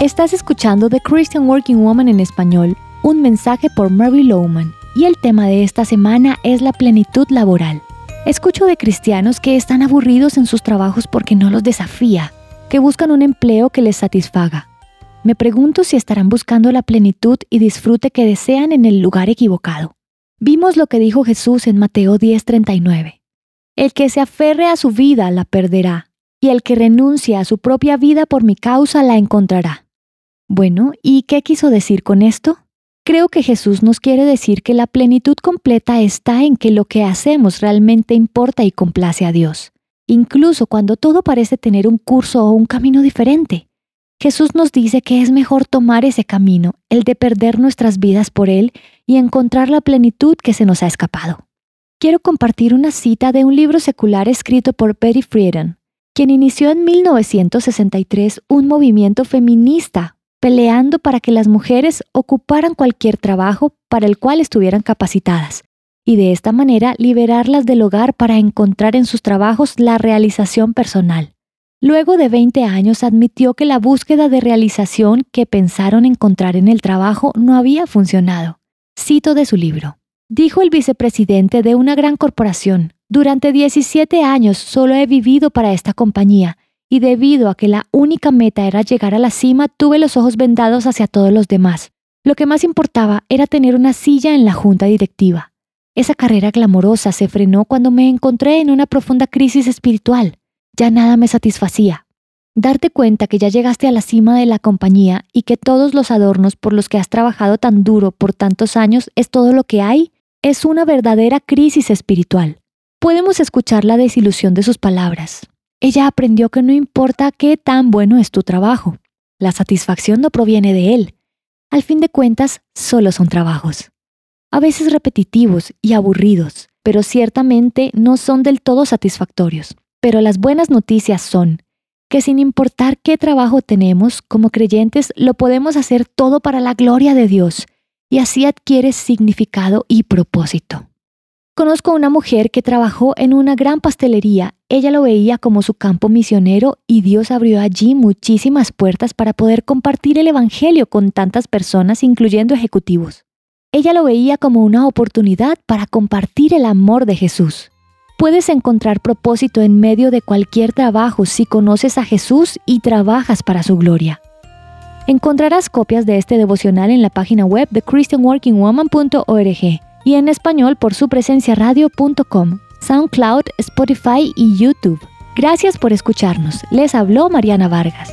Estás escuchando The Christian Working Woman en español, un mensaje por Mary Lowman, y el tema de esta semana es la plenitud laboral. Escucho de cristianos que están aburridos en sus trabajos porque no los desafía, que buscan un empleo que les satisfaga. Me pregunto si estarán buscando la plenitud y disfrute que desean en el lugar equivocado. Vimos lo que dijo Jesús en Mateo 10:39. El que se aferre a su vida la perderá, y el que renuncie a su propia vida por mi causa la encontrará. Bueno, ¿y qué quiso decir con esto? Creo que Jesús nos quiere decir que la plenitud completa está en que lo que hacemos realmente importa y complace a Dios, incluso cuando todo parece tener un curso o un camino diferente. Jesús nos dice que es mejor tomar ese camino, el de perder nuestras vidas por Él y encontrar la plenitud que se nos ha escapado. Quiero compartir una cita de un libro secular escrito por Betty Friedan, quien inició en 1963 un movimiento feminista peleando para que las mujeres ocuparan cualquier trabajo para el cual estuvieran capacitadas, y de esta manera liberarlas del hogar para encontrar en sus trabajos la realización personal. Luego de 20 años admitió que la búsqueda de realización que pensaron encontrar en el trabajo no había funcionado. Cito de su libro. Dijo el vicepresidente de una gran corporación, durante 17 años solo he vivido para esta compañía y debido a que la única meta era llegar a la cima, tuve los ojos vendados hacia todos los demás. Lo que más importaba era tener una silla en la junta directiva. Esa carrera glamorosa se frenó cuando me encontré en una profunda crisis espiritual. Ya nada me satisfacía. Darte cuenta que ya llegaste a la cima de la compañía y que todos los adornos por los que has trabajado tan duro por tantos años es todo lo que hay, es una verdadera crisis espiritual. Podemos escuchar la desilusión de sus palabras, ella aprendió que no importa qué tan bueno es tu trabajo, la satisfacción no proviene de él. Al fin de cuentas, solo son trabajos. A veces repetitivos y aburridos, pero ciertamente no son del todo satisfactorios. Pero las buenas noticias son que sin importar qué trabajo tenemos, como creyentes lo podemos hacer todo para la gloria de Dios, y así adquiere significado y propósito. Conozco una mujer que trabajó en una gran pastelería. Ella lo veía como su campo misionero y Dios abrió allí muchísimas puertas para poder compartir el Evangelio con tantas personas, incluyendo ejecutivos. Ella lo veía como una oportunidad para compartir el amor de Jesús. Puedes encontrar propósito en medio de cualquier trabajo si conoces a Jesús y trabajas para su gloria. Encontrarás copias de este devocional en la página web de christianworkingwoman.org y en español por su presencia radio.com, SoundCloud, Spotify y YouTube. Gracias por escucharnos. Les habló Mariana Vargas.